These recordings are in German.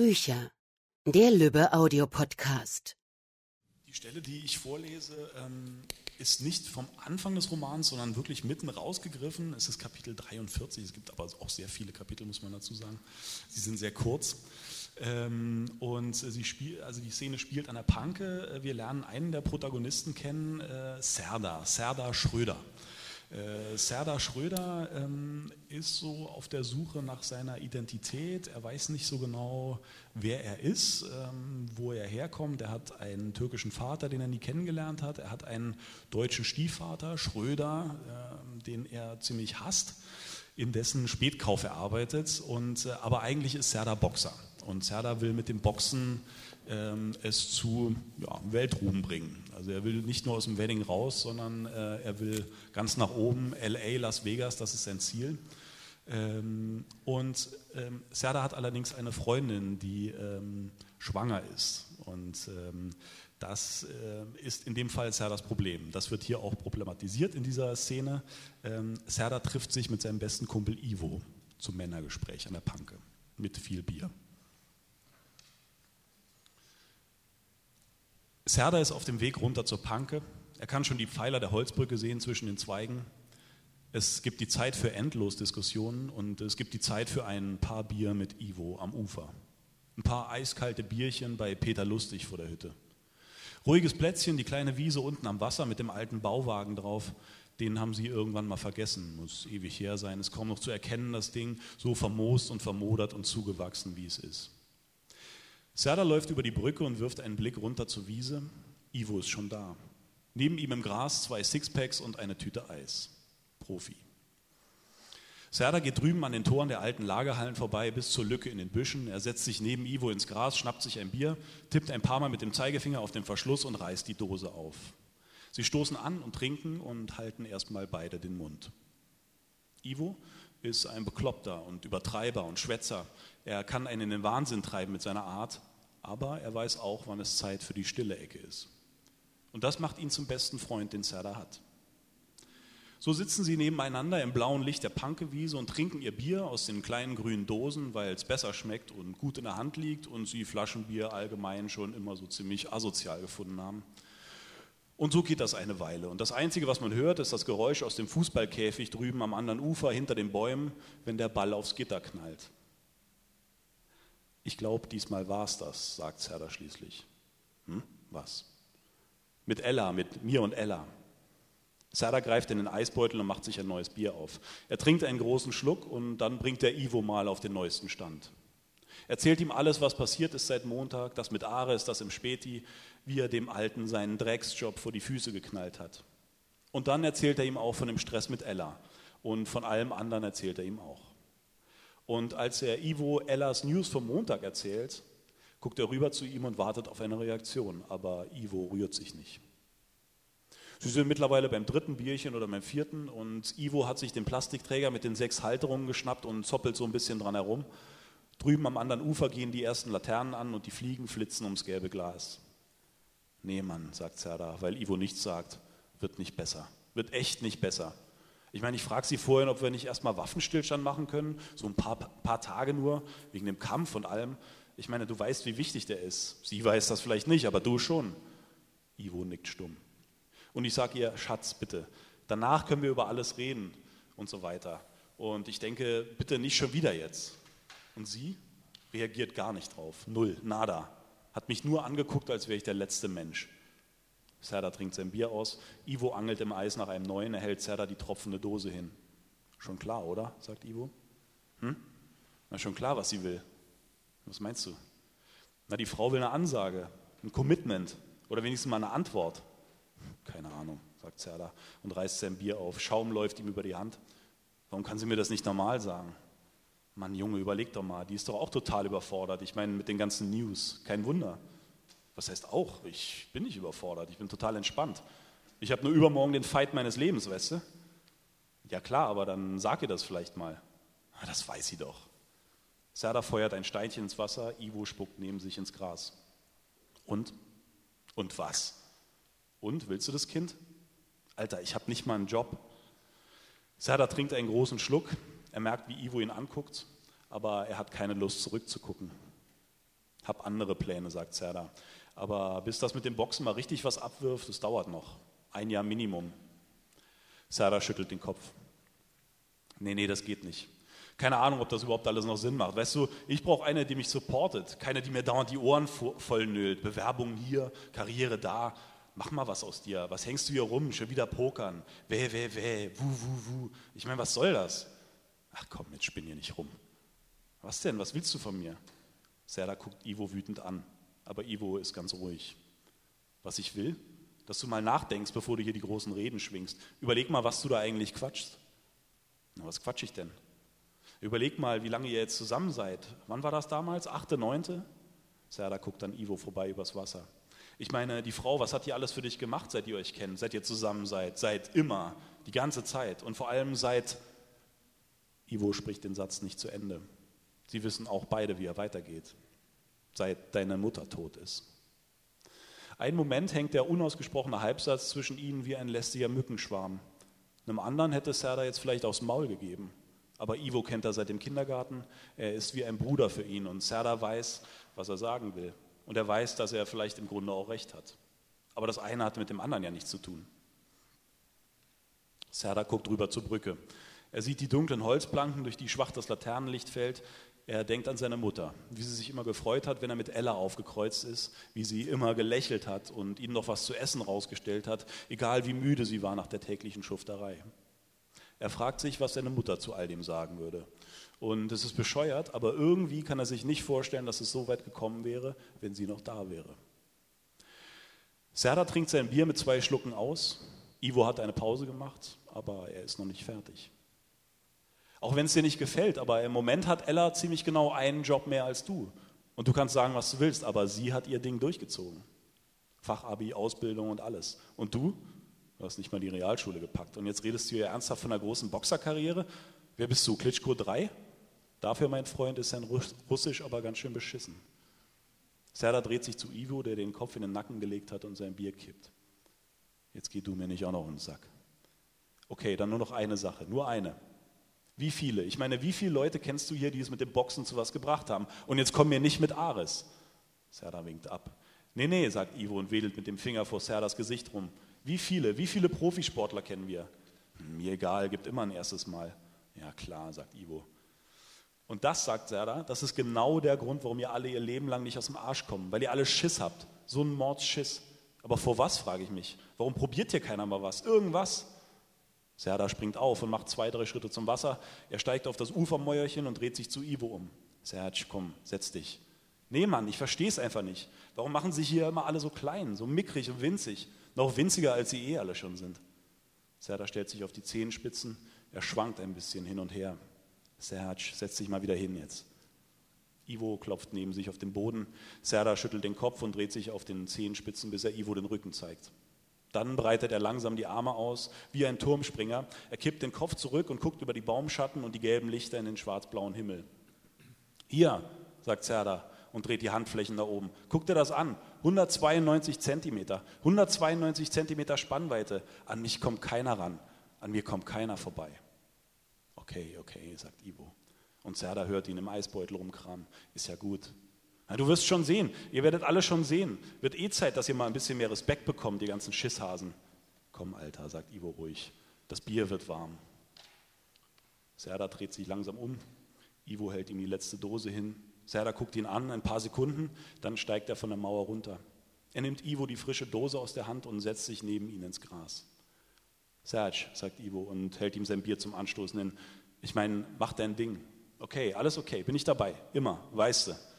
Bücher. Der Lübbe Audiopodcast. Die Stelle, die ich vorlese, ähm, ist nicht vom Anfang des Romans, sondern wirklich mitten rausgegriffen. Es ist Kapitel 43. Es gibt aber auch sehr viele Kapitel, muss man dazu sagen. Sie sind sehr kurz. Ähm, und sie spiel, also die Szene spielt an der Panke. Wir lernen einen der Protagonisten kennen, äh, Serda, Serda Schröder. Äh, Serdar Schröder ähm, ist so auf der Suche nach seiner Identität. Er weiß nicht so genau, wer er ist, ähm, wo er herkommt. Er hat einen türkischen Vater, den er nie kennengelernt hat. Er hat einen deutschen Stiefvater, Schröder, äh, den er ziemlich hasst, in dessen Spätkauf er arbeitet. Und, äh, aber eigentlich ist Serdar Boxer. Und Serdar will mit dem Boxen ähm, es zu ja, Weltruhm bringen. Also er will nicht nur aus dem Wedding raus, sondern äh, er will ganz nach oben, LA, Las Vegas, das ist sein Ziel. Ähm, und ähm, Serda hat allerdings eine Freundin, die ähm, schwanger ist. Und ähm, das äh, ist in dem Fall Serdas Problem. Das wird hier auch problematisiert in dieser Szene. Ähm, Serda trifft sich mit seinem besten Kumpel Ivo zum Männergespräch an der Panke mit viel Bier. Serda ist auf dem Weg runter zur Panke. Er kann schon die Pfeiler der Holzbrücke sehen zwischen den Zweigen. Es gibt die Zeit für Endlosdiskussionen und es gibt die Zeit für ein paar Bier mit Ivo am Ufer. Ein paar eiskalte Bierchen bei Peter Lustig vor der Hütte. Ruhiges Plätzchen, die kleine Wiese unten am Wasser mit dem alten Bauwagen drauf, den haben sie irgendwann mal vergessen. Muss ewig her sein, ist kaum noch zu erkennen, das Ding, so vermoost und vermodert und zugewachsen, wie es ist. Serda läuft über die Brücke und wirft einen Blick runter zur Wiese. Ivo ist schon da. Neben ihm im Gras zwei Sixpacks und eine Tüte Eis. Profi. Serda geht drüben an den Toren der alten Lagerhallen vorbei bis zur Lücke in den Büschen. Er setzt sich neben Ivo ins Gras, schnappt sich ein Bier, tippt ein paar Mal mit dem Zeigefinger auf den Verschluss und reißt die Dose auf. Sie stoßen an und trinken und halten erstmal beide den Mund. Ivo ist ein Bekloppter und Übertreiber und Schwätzer. Er kann einen in den Wahnsinn treiben mit seiner Art, aber er weiß auch, wann es Zeit für die stille Ecke ist. Und das macht ihn zum besten Freund, den Serda hat. So sitzen sie nebeneinander im blauen Licht der Pankewiese und trinken ihr Bier aus den kleinen grünen Dosen, weil es besser schmeckt und gut in der Hand liegt und sie Flaschenbier allgemein schon immer so ziemlich asozial gefunden haben. Und so geht das eine Weile. Und das Einzige, was man hört, ist das Geräusch aus dem Fußballkäfig drüben am anderen Ufer hinter den Bäumen, wenn der Ball aufs Gitter knallt. Ich glaube, diesmal war es das, sagt Serda schließlich. Hm? Was? Mit Ella, mit mir und Ella. Serda greift in den Eisbeutel und macht sich ein neues Bier auf. Er trinkt einen großen Schluck und dann bringt der Ivo mal auf den neuesten Stand. Erzählt ihm alles, was passiert ist seit Montag, das mit Ares, das im Späti, wie er dem Alten seinen Drecksjob vor die Füße geknallt hat. Und dann erzählt er ihm auch von dem Stress mit Ella und von allem anderen erzählt er ihm auch. Und als er Ivo Ellas News vom Montag erzählt, guckt er rüber zu ihm und wartet auf eine Reaktion, aber Ivo rührt sich nicht. Sie sind mittlerweile beim dritten Bierchen oder beim vierten und Ivo hat sich den Plastikträger mit den sechs Halterungen geschnappt und zoppelt so ein bisschen dran herum Drüben am anderen Ufer gehen die ersten Laternen an und die Fliegen flitzen ums gelbe Glas. Nee, Mann, sagt Zerda, weil Ivo nichts sagt, wird nicht besser. Wird echt nicht besser. Ich meine, ich frage Sie vorhin, ob wir nicht erstmal Waffenstillstand machen können, so ein paar, paar Tage nur, wegen dem Kampf und allem. Ich meine, du weißt, wie wichtig der ist. Sie weiß das vielleicht nicht, aber du schon. Ivo nickt stumm. Und ich sage ihr, Schatz, bitte, danach können wir über alles reden und so weiter. Und ich denke, bitte nicht schon wieder jetzt. Und sie reagiert gar nicht drauf. Null, nada. Hat mich nur angeguckt, als wäre ich der letzte Mensch. Serda trinkt sein Bier aus. Ivo angelt im Eis nach einem neuen. Er hält Serda die tropfende Dose hin. Schon klar, oder? sagt Ivo. Hm? Na, schon klar, was sie will. Was meinst du? Na, die Frau will eine Ansage, ein Commitment oder wenigstens mal eine Antwort. Keine Ahnung, sagt Serda und reißt sein Bier auf. Schaum läuft ihm über die Hand. Warum kann sie mir das nicht normal sagen? Mann, Junge, überleg doch mal, die ist doch auch total überfordert. Ich meine, mit den ganzen News, kein Wunder. Was heißt auch? Ich bin nicht überfordert, ich bin total entspannt. Ich habe nur übermorgen den Fight meines Lebens, weißt du? Ja klar, aber dann sag ihr das vielleicht mal. Ah, das weiß sie doch. Serda feuert ein Steinchen ins Wasser, Ivo spuckt neben sich ins Gras. Und? Und was? Und, willst du das Kind? Alter, ich habe nicht mal einen Job. Serda trinkt einen großen Schluck, er merkt, wie Ivo ihn anguckt, aber er hat keine Lust zurückzugucken. hab andere Pläne, sagt Serda. Aber bis das mit dem Boxen mal richtig was abwirft, das dauert noch. Ein Jahr Minimum. Serda schüttelt den Kopf. Nee, nee, das geht nicht. Keine Ahnung, ob das überhaupt alles noch Sinn macht. Weißt du, ich brauche eine, die mich supportet. Keine, die mir dauernd die Ohren voll nölt. Bewerbung hier, Karriere da. Mach mal was aus dir. Was hängst du hier rum? Schon wieder pokern. Wäh, wäh, wäh. Wuh, wuh, wuh. Ich meine, was soll das? Ach komm, jetzt spinn hier nicht rum. Was denn? Was willst du von mir? Serda guckt Ivo wütend an. Aber Ivo ist ganz ruhig. Was ich will? Dass du mal nachdenkst, bevor du hier die großen Reden schwingst. Überleg mal, was du da eigentlich quatschst. Na, was quatsch ich denn? Überleg mal, wie lange ihr jetzt zusammen seid. Wann war das damals? Achte, neunte? Serda guckt dann Ivo vorbei übers Wasser. Ich meine, die Frau, was hat die alles für dich gemacht, seit ihr euch kennt, seit ihr zusammen seid, seit immer, die ganze Zeit und vor allem seit, Ivo spricht den Satz nicht zu Ende. Sie wissen auch beide, wie er weitergeht, seit deine Mutter tot ist. Ein Moment hängt der unausgesprochene Halbsatz zwischen ihnen wie ein lästiger Mückenschwarm. Einem anderen hätte Serda jetzt vielleicht aufs Maul gegeben. Aber Ivo kennt er seit dem Kindergarten. Er ist wie ein Bruder für ihn und Serda weiß, was er sagen will. Und er weiß, dass er vielleicht im Grunde auch recht hat. Aber das eine hat mit dem anderen ja nichts zu tun. Serda guckt rüber zur Brücke. Er sieht die dunklen Holzplanken, durch die schwach das Laternenlicht fällt. Er denkt an seine Mutter, wie sie sich immer gefreut hat, wenn er mit Ella aufgekreuzt ist, wie sie immer gelächelt hat und ihm noch was zu essen rausgestellt hat, egal wie müde sie war nach der täglichen Schufterei. Er fragt sich, was seine Mutter zu all dem sagen würde. Und es ist bescheuert, aber irgendwie kann er sich nicht vorstellen, dass es so weit gekommen wäre, wenn sie noch da wäre. Serda trinkt sein Bier mit zwei Schlucken aus. Ivo hat eine Pause gemacht, aber er ist noch nicht fertig. Auch wenn es dir nicht gefällt, aber im Moment hat Ella ziemlich genau einen Job mehr als du. Und du kannst sagen, was du willst, aber sie hat ihr Ding durchgezogen. Fachabi, Ausbildung und alles. Und du? Du hast nicht mal die Realschule gepackt. Und jetzt redest du ja ernsthaft von einer großen Boxerkarriere. Wer bist du? Klitschko 3? Dafür, mein Freund, ist sein Russisch aber ganz schön beschissen. Serda dreht sich zu Ivo, der den Kopf in den Nacken gelegt hat und sein Bier kippt. Jetzt geh du mir nicht auch noch in den Sack. Okay, dann nur noch eine Sache, nur eine. Wie viele? Ich meine, wie viele Leute kennst du hier, die es mit dem Boxen zu was gebracht haben? Und jetzt komm mir nicht mit Ares. Serda winkt ab. Nee, nee, sagt Ivo und wedelt mit dem Finger vor Serdas Gesicht rum. Wie viele? Wie viele Profisportler kennen wir? Hm, mir egal, gibt immer ein erstes Mal. Ja klar, sagt Ivo. Und das, sagt Serda, das ist genau der Grund, warum ihr alle ihr Leben lang nicht aus dem Arsch kommen, weil ihr alle Schiss habt. So einen Mordsschiss. Aber vor was, frage ich mich. Warum probiert hier keiner mal was? Irgendwas? Serda springt auf und macht zwei, drei Schritte zum Wasser. Er steigt auf das Ufermäuerchen und dreht sich zu Ivo um. Serge, komm, setz dich. Nee, Mann, ich verstehe es einfach nicht. Warum machen sich hier immer alle so klein, so mickrig und winzig? Noch winziger, als sie eh alle schon sind. Serda stellt sich auf die Zehenspitzen, er schwankt ein bisschen hin und her. Serge, setz dich mal wieder hin jetzt. Ivo klopft neben sich auf den Boden. Serda schüttelt den Kopf und dreht sich auf den Zehenspitzen, bis er Ivo den Rücken zeigt. Dann breitet er langsam die Arme aus, wie ein Turmspringer. Er kippt den Kopf zurück und guckt über die Baumschatten und die gelben Lichter in den schwarzblauen Himmel. Hier, sagt Serda, und dreht die Handflächen nach oben. Guck dir das an. 192 Zentimeter. 192 Zentimeter Spannweite. An mich kommt keiner ran. An mir kommt keiner vorbei. Okay, okay, sagt Ivo. Und Serda hört ihn im Eisbeutel rumkramen. Ist ja gut. Na, du wirst schon sehen. Ihr werdet alle schon sehen. Wird eh Zeit, dass ihr mal ein bisschen mehr Respekt bekommt, die ganzen Schisshasen. Komm, Alter, sagt Ivo ruhig. Das Bier wird warm. Serda dreht sich langsam um. Ivo hält ihm die letzte Dose hin. Serda guckt ihn an, ein paar Sekunden, dann steigt er von der Mauer runter. Er nimmt Ivo die frische Dose aus der Hand und setzt sich neben ihn ins Gras. Serge, sagt Ivo und hält ihm sein Bier zum Anstoßen hin. Ich meine, mach dein Ding. Okay, alles okay, bin ich dabei, immer, weißt du.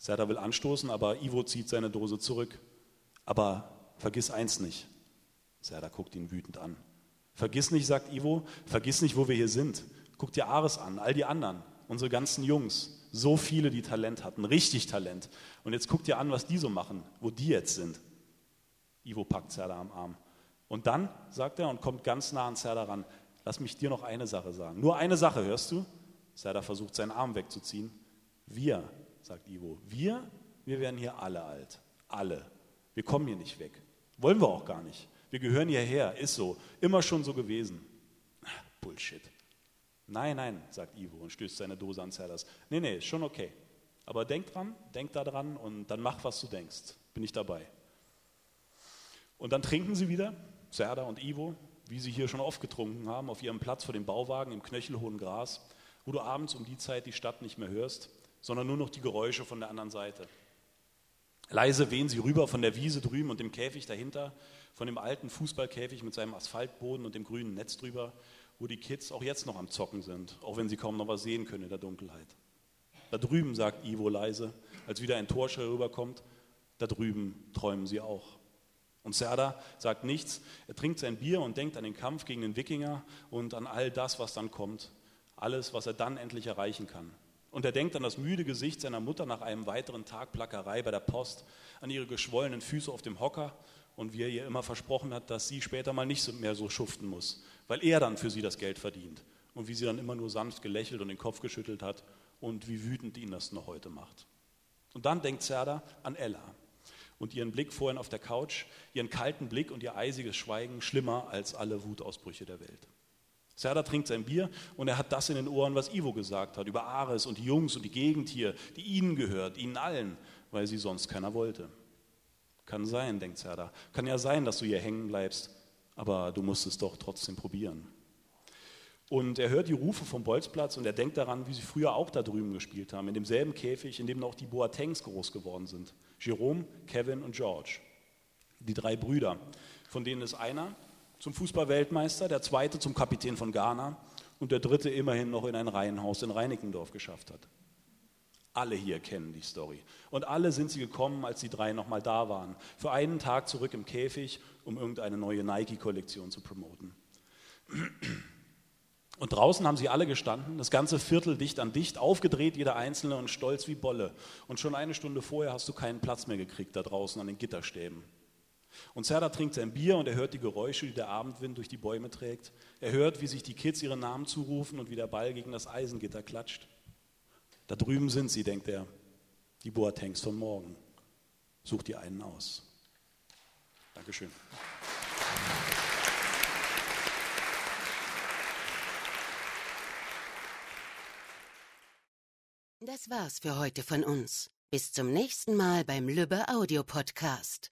Serda will anstoßen, aber Ivo zieht seine Dose zurück. Aber vergiss eins nicht. Serda guckt ihn wütend an. Vergiss nicht, sagt Ivo, vergiss nicht, wo wir hier sind. Guck dir Ares an, all die anderen, unsere ganzen Jungs, so viele, die Talent hatten, richtig Talent. Und jetzt guck dir an, was die so machen, wo die jetzt sind. Ivo packt Zerda am Arm. Und dann, sagt er und kommt ganz nah an Zerda ran, lass mich dir noch eine Sache sagen. Nur eine Sache, hörst du? Zerda versucht seinen Arm wegzuziehen. Wir, sagt Ivo, wir, wir werden hier alle alt. Alle. Wir kommen hier nicht weg. Wollen wir auch gar nicht. Wir gehören hierher, ist so. Immer schon so gewesen. Bullshit. Nein, nein, sagt Ivo und stößt seine Dose an Zellers. Nee, nee, ist schon okay. Aber denk dran, denk da dran und dann mach, was du denkst. Bin ich dabei. Und dann trinken sie wieder, Serda und Ivo, wie sie hier schon oft getrunken haben, auf ihrem Platz vor dem Bauwagen im knöchelhohen Gras, wo du abends um die Zeit die Stadt nicht mehr hörst, sondern nur noch die Geräusche von der anderen Seite. Leise wehen sie rüber von der Wiese drüben und dem Käfig dahinter, von dem alten Fußballkäfig mit seinem Asphaltboden und dem grünen Netz drüber, wo die Kids auch jetzt noch am Zocken sind, auch wenn sie kaum noch was sehen können in der Dunkelheit. Da drüben, sagt Ivo leise, als wieder ein Torschall rüberkommt, da drüben träumen sie auch. Und Serda sagt nichts, er trinkt sein Bier und denkt an den Kampf gegen den Wikinger und an all das, was dann kommt, alles, was er dann endlich erreichen kann. Und er denkt an das müde Gesicht seiner Mutter nach einem weiteren Tag Plackerei bei der Post, an ihre geschwollenen Füße auf dem Hocker und wie er ihr immer versprochen hat, dass sie später mal nicht mehr so schuften muss, weil er dann für sie das Geld verdient. Und wie sie dann immer nur sanft gelächelt und den Kopf geschüttelt hat und wie wütend ihn das noch heute macht. Und dann denkt Serda an Ella, und ihren Blick vorhin auf der Couch, ihren kalten Blick und ihr eisiges Schweigen schlimmer als alle Wutausbrüche der Welt. Serda trinkt sein Bier und er hat das in den Ohren, was Ivo gesagt hat, über Ares und die Jungs und die Gegend hier, die ihnen gehört, ihnen allen, weil sie sonst keiner wollte. Kann sein, denkt Serda. Kann ja sein, dass du hier hängen bleibst, aber du musst es doch trotzdem probieren. Und er hört die Rufe vom Bolzplatz und er denkt daran, wie sie früher auch da drüben gespielt haben, in demselben Käfig, in dem auch die Boatengs groß geworden sind. Jerome, Kevin und George. Die drei Brüder, von denen ist einer zum Fußballweltmeister, der zweite zum Kapitän von Ghana und der dritte immerhin noch in ein Reihenhaus in Reinickendorf geschafft hat. Alle hier kennen die Story. Und alle sind sie gekommen, als die drei nochmal da waren. Für einen Tag zurück im Käfig, um irgendeine neue Nike-Kollektion zu promoten. Und draußen haben sie alle gestanden, das ganze Viertel dicht an dicht, aufgedreht jeder Einzelne und stolz wie Bolle. Und schon eine Stunde vorher hast du keinen Platz mehr gekriegt da draußen an den Gitterstäben. Und Serda trinkt sein Bier und er hört die Geräusche, die der Abendwind durch die Bäume trägt. Er hört, wie sich die Kids ihre Namen zurufen und wie der Ball gegen das Eisengitter klatscht. Da drüben sind sie, denkt er, die Boatengs von morgen. Such dir einen aus. Dankeschön. Das war's für heute von uns. Bis zum nächsten Mal beim Lübbe Audio Podcast.